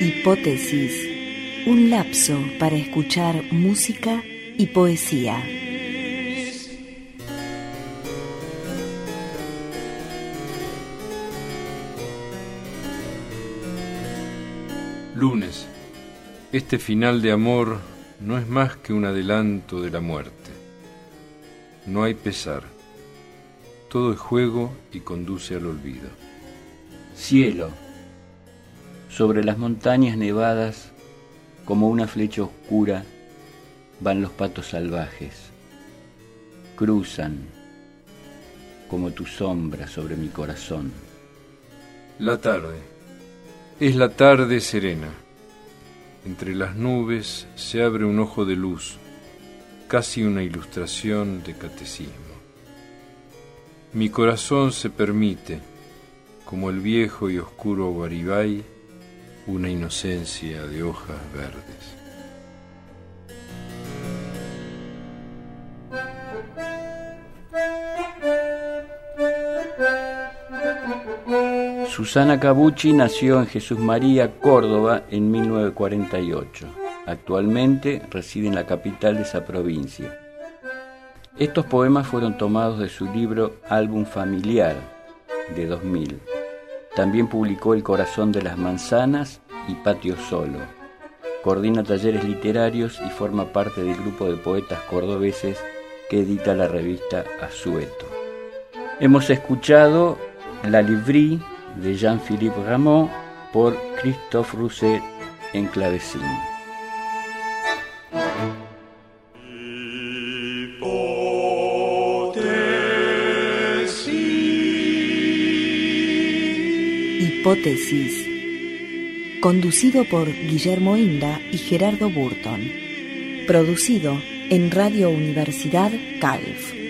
Hipótesis, un lapso para escuchar música y poesía. Lunes. Este final de amor no es más que un adelanto de la muerte. No hay pesar. Todo es juego y conduce al olvido. Cielo sobre las montañas nevadas, como una flecha oscura, van los patos salvajes. Cruzan como tu sombra sobre mi corazón. La tarde. Es la tarde serena. Entre las nubes se abre un ojo de luz, casi una ilustración de catecismo. Mi corazón se permite, como el viejo y oscuro Guaribay, una inocencia de hojas verdes. Susana Cabucci nació en Jesús María, Córdoba, en 1948. Actualmente reside en la capital de esa provincia. Estos poemas fueron tomados de su libro Álbum Familiar de 2000. También publicó El corazón de las manzanas y Patio Solo. Coordina talleres literarios y forma parte del grupo de poetas cordobeses que edita la revista Azueto. Hemos escuchado La Livrie de Jean-Philippe Rameau por Christophe Rousset en clavecín. Hipótesis. Conducido por Guillermo Inda y Gerardo Burton. Producido en Radio Universidad Calf.